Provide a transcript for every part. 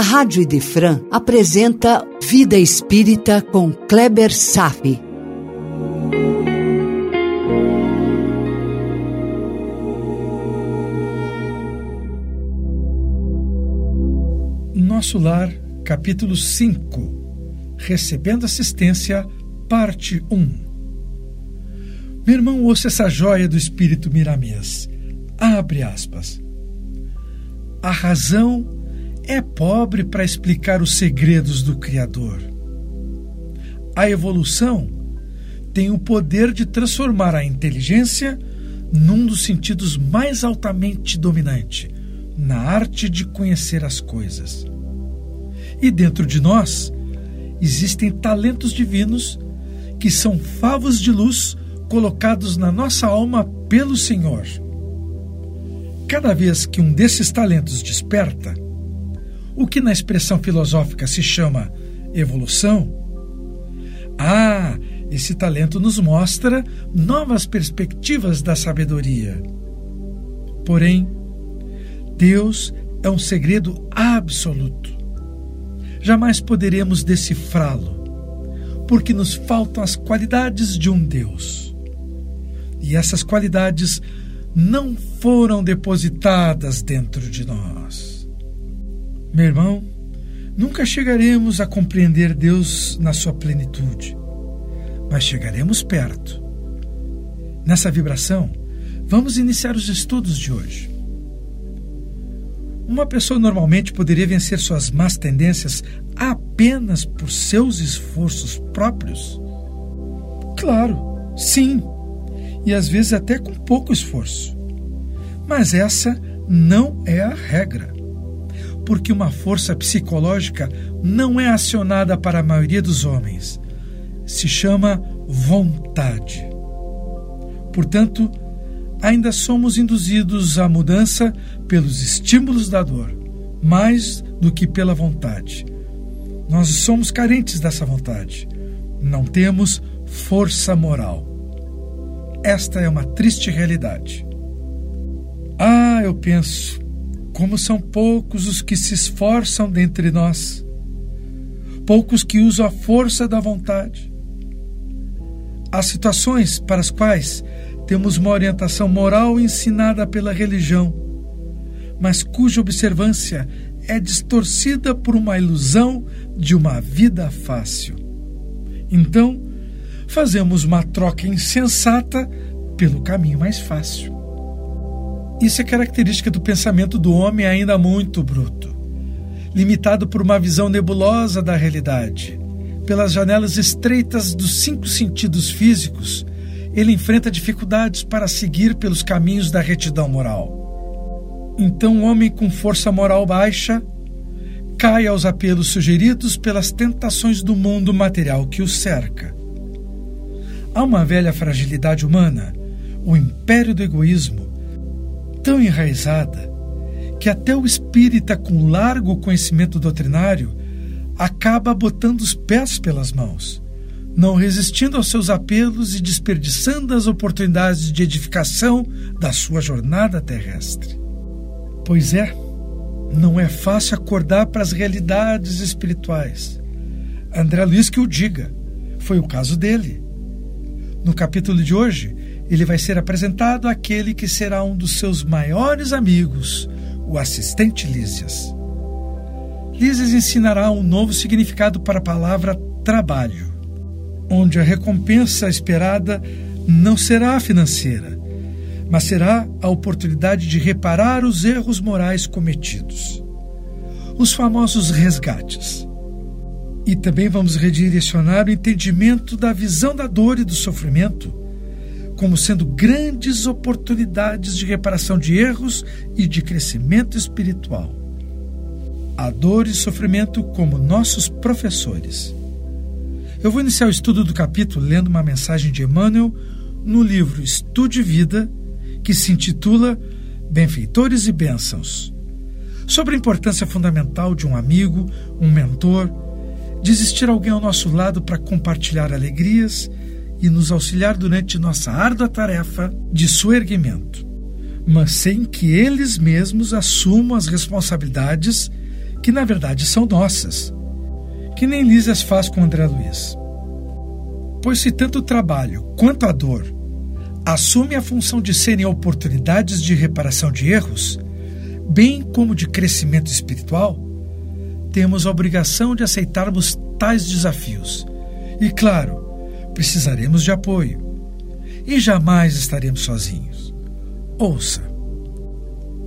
a Rádio Idefran apresenta Vida Espírita com Kleber Safi. Nosso Lar, capítulo 5 Recebendo Assistência, parte 1 Meu irmão, ouça essa joia do espírito miramês. Abre aspas. A razão é pobre para explicar os segredos do Criador. A evolução tem o poder de transformar a inteligência num dos sentidos mais altamente dominante, na arte de conhecer as coisas. E dentro de nós existem talentos divinos que são favos de luz colocados na nossa alma pelo Senhor. Cada vez que um desses talentos desperta, o que na expressão filosófica se chama evolução, ah, esse talento nos mostra novas perspectivas da sabedoria. Porém, Deus é um segredo absoluto jamais poderemos decifrá-lo, porque nos faltam as qualidades de um Deus. E essas qualidades não foram depositadas dentro de nós. Meu irmão, nunca chegaremos a compreender Deus na sua plenitude, mas chegaremos perto. Nessa vibração, vamos iniciar os estudos de hoje. Uma pessoa normalmente poderia vencer suas más tendências apenas por seus esforços próprios? Claro, sim, e às vezes até com pouco esforço. Mas essa não é a regra. Porque uma força psicológica não é acionada para a maioria dos homens. Se chama vontade. Portanto, ainda somos induzidos à mudança pelos estímulos da dor, mais do que pela vontade. Nós somos carentes dessa vontade. Não temos força moral. Esta é uma triste realidade. Ah, eu penso, como são poucos os que se esforçam dentre nós, poucos que usam a força da vontade. Há situações para as quais temos uma orientação moral ensinada pela religião, mas cuja observância é distorcida por uma ilusão de uma vida fácil. Então, fazemos uma troca insensata pelo caminho mais fácil. Isso é característica do pensamento do homem ainda muito bruto, limitado por uma visão nebulosa da realidade, pelas janelas estreitas dos cinco sentidos físicos ele enfrenta dificuldades para seguir pelos caminhos da retidão moral. Então, o homem com força moral baixa cai aos apelos sugeridos pelas tentações do mundo material que o cerca. Há uma velha fragilidade humana, o império do egoísmo, tão enraizada que até o espírita com largo conhecimento doutrinário acaba botando os pés pelas mãos não resistindo aos seus apelos e desperdiçando as oportunidades de edificação da sua jornada terrestre. Pois é, não é fácil acordar para as realidades espirituais. André Luiz que o diga, foi o caso dele. No capítulo de hoje, ele vai ser apresentado àquele que será um dos seus maiores amigos, o assistente Lísias. Lísias ensinará um novo significado para a palavra trabalho onde a recompensa esperada não será financeira, mas será a oportunidade de reparar os erros morais cometidos. Os famosos resgates. E também vamos redirecionar o entendimento da visão da dor e do sofrimento como sendo grandes oportunidades de reparação de erros e de crescimento espiritual. A dor e sofrimento como nossos professores. Eu vou iniciar o estudo do capítulo lendo uma mensagem de Emmanuel no livro Estude Vida, que se intitula Benfeitores e Bênçãos, sobre a importância fundamental de um amigo, um mentor, de existir alguém ao nosso lado para compartilhar alegrias e nos auxiliar durante nossa árdua tarefa de suerguimento, mas sem que eles mesmos assumam as responsabilidades que na verdade são nossas, que nem Lísias faz com André Luiz. Pois se tanto o trabalho quanto a dor assume a função de serem oportunidades de reparação de erros, bem como de crescimento espiritual, temos a obrigação de aceitarmos tais desafios. E, claro, precisaremos de apoio. E jamais estaremos sozinhos. Ouça.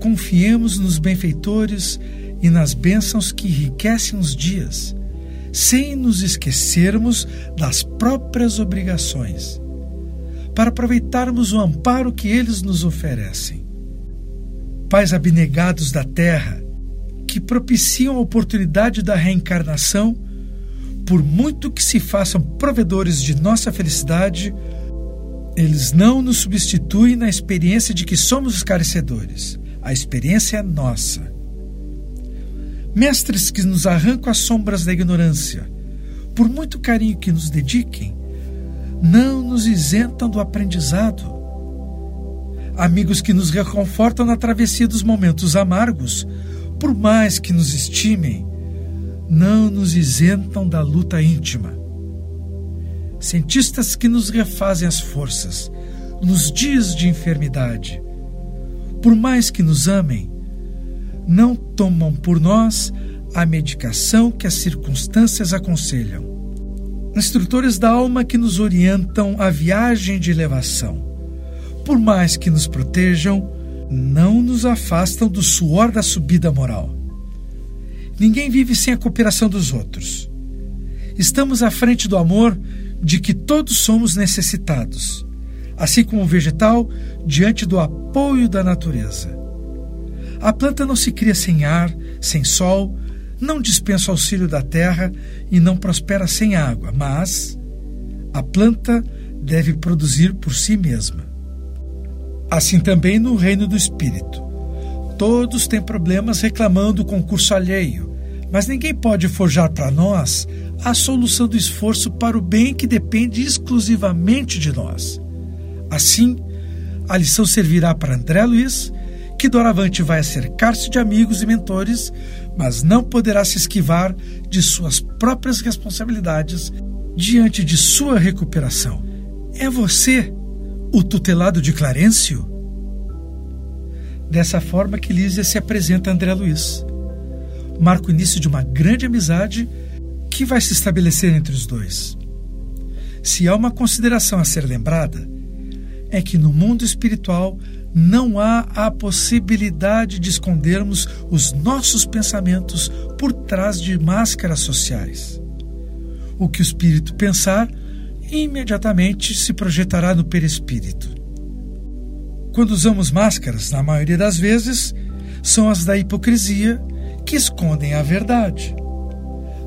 Confiemos nos benfeitores e nas bênçãos que enriquecem os dias, sem nos esquecermos das próprias obrigações, para aproveitarmos o amparo que eles nos oferecem. Pais abnegados da terra, que propiciam a oportunidade da reencarnação, por muito que se façam provedores de nossa felicidade, eles não nos substituem na experiência de que somos os carecedores. A experiência é nossa mestres que nos arrancam as sombras da ignorância, por muito carinho que nos dediquem, não nos isentam do aprendizado. Amigos que nos reconfortam na travessia dos momentos amargos, por mais que nos estimem, não nos isentam da luta íntima. Cientistas que nos refazem as forças nos dias de enfermidade, por mais que nos amem, não tomam por nós a medicação que as circunstâncias aconselham. Instrutores da alma que nos orientam a viagem de elevação. Por mais que nos protejam, não nos afastam do suor da subida moral. Ninguém vive sem a cooperação dos outros. Estamos à frente do amor de que todos somos necessitados, assim como o vegetal diante do apoio da natureza. A planta não se cria sem ar, sem sol, não dispensa o auxílio da terra e não prospera sem água, mas a planta deve produzir por si mesma. Assim também no reino do espírito. Todos têm problemas reclamando o concurso alheio, mas ninguém pode forjar para nós a solução do esforço para o bem que depende exclusivamente de nós. Assim, a lição servirá para André Luiz que doravante vai acercar-se de amigos e mentores, mas não poderá se esquivar de suas próprias responsabilidades diante de sua recuperação. É você o tutelado de Clarencio? Dessa forma que Lísia se apresenta a André Luiz. Marca o início de uma grande amizade que vai se estabelecer entre os dois. Se há uma consideração a ser lembrada, é que no mundo espiritual não há a possibilidade de escondermos os nossos pensamentos por trás de máscaras sociais. O que o espírito pensar, imediatamente se projetará no perispírito. Quando usamos máscaras, na maioria das vezes, são as da hipocrisia que escondem a verdade.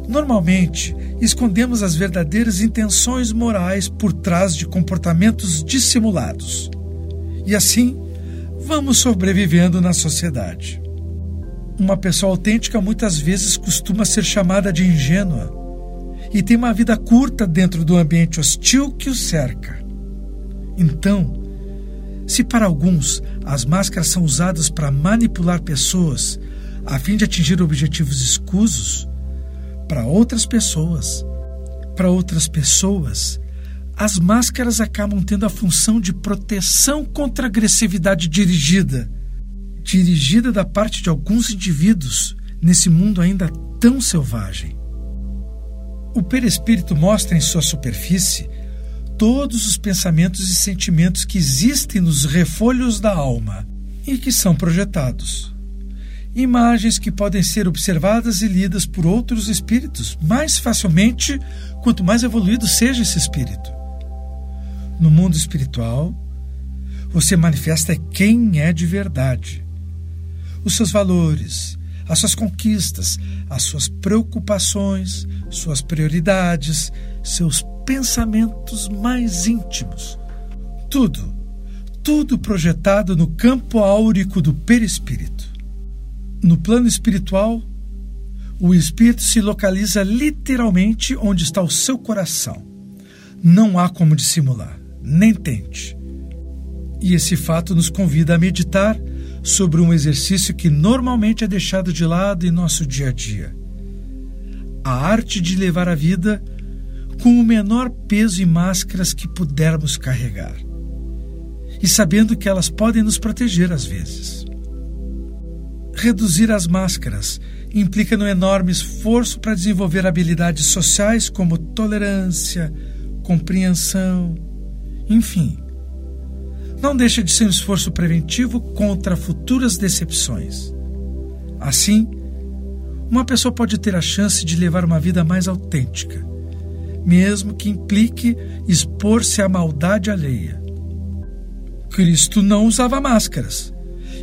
Normalmente, escondemos as verdadeiras intenções morais por trás de comportamentos dissimulados. E assim, vamos sobrevivendo na sociedade. Uma pessoa autêntica muitas vezes costuma ser chamada de ingênua e tem uma vida curta dentro do ambiente hostil que o cerca. Então, se para alguns as máscaras são usadas para manipular pessoas a fim de atingir objetivos escusos, para outras pessoas, para outras pessoas, as máscaras acabam tendo a função de proteção contra agressividade dirigida, dirigida da parte de alguns indivíduos nesse mundo ainda tão selvagem. O perispírito mostra em sua superfície todos os pensamentos e sentimentos que existem nos refolhos da alma e que são projetados. Imagens que podem ser observadas e lidas por outros espíritos mais facilmente quanto mais evoluído seja esse espírito no mundo espiritual, você manifesta quem é de verdade. Os seus valores, as suas conquistas, as suas preocupações, suas prioridades, seus pensamentos mais íntimos. Tudo, tudo projetado no campo áurico do perispírito. No plano espiritual, o espírito se localiza literalmente onde está o seu coração. Não há como dissimular nem tente. E esse fato nos convida a meditar sobre um exercício que normalmente é deixado de lado em nosso dia a dia: a arte de levar a vida com o menor peso e máscaras que pudermos carregar, e sabendo que elas podem nos proteger às vezes. Reduzir as máscaras implica no enorme esforço para desenvolver habilidades sociais como tolerância, compreensão, enfim. Não deixa de ser um esforço preventivo contra futuras decepções. Assim, uma pessoa pode ter a chance de levar uma vida mais autêntica, mesmo que implique expor-se à maldade alheia. Cristo não usava máscaras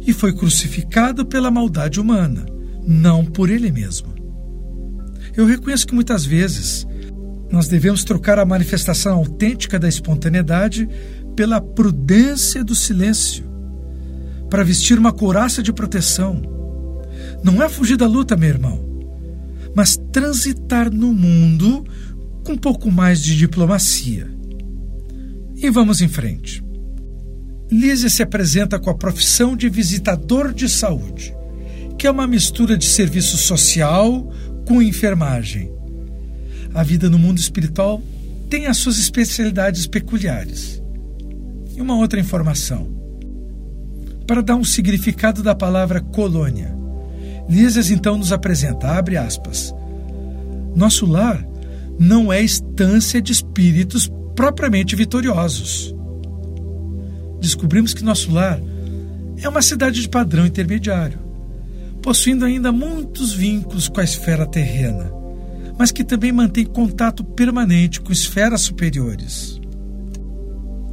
e foi crucificado pela maldade humana, não por ele mesmo. Eu reconheço que muitas vezes nós devemos trocar a manifestação autêntica da espontaneidade pela prudência do silêncio, para vestir uma couraça de proteção. Não é fugir da luta, meu irmão, mas transitar no mundo com um pouco mais de diplomacia. E vamos em frente. Lízia se apresenta com a profissão de visitador de saúde, que é uma mistura de serviço social com enfermagem. A vida no mundo espiritual tem as suas especialidades peculiares. E uma outra informação. Para dar um significado da palavra colônia, Lísias então nos apresenta, abre aspas, nosso lar não é estância de espíritos propriamente vitoriosos descobrimos que nosso lar é uma cidade de padrão intermediário, possuindo ainda muitos vínculos com a esfera terrena, mas que também mantém contato permanente com esferas superiores.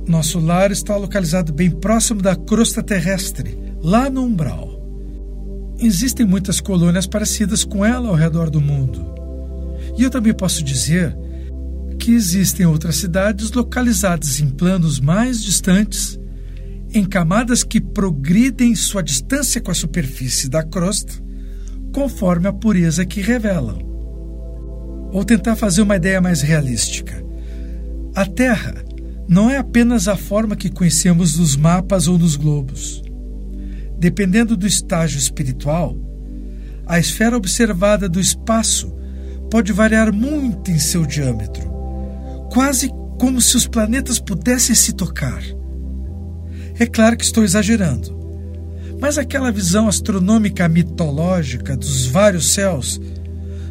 Nosso lar está localizado bem próximo da crosta terrestre, lá no umbral. Existem muitas colônias parecidas com ela ao redor do mundo. E eu também posso dizer que existem outras cidades localizadas em planos mais distantes em camadas que progridem sua distância com a superfície da crosta, conforme a pureza que revelam. Ou tentar fazer uma ideia mais realística. A Terra não é apenas a forma que conhecemos nos mapas ou nos globos. Dependendo do estágio espiritual, a esfera observada do espaço pode variar muito em seu diâmetro, quase como se os planetas pudessem se tocar. É claro que estou exagerando, mas aquela visão astronômica mitológica dos vários céus,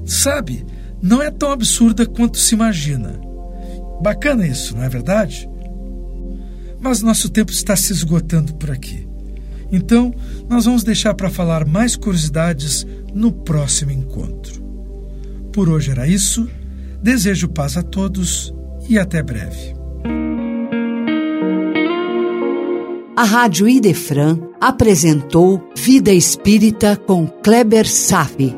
sabe, não é tão absurda quanto se imagina. Bacana isso, não é verdade? Mas nosso tempo está se esgotando por aqui. Então, nós vamos deixar para falar mais curiosidades no próximo encontro. Por hoje era isso. Desejo paz a todos e até breve. a Rádio Idefran apresentou Vida Espírita com Kleber Safi.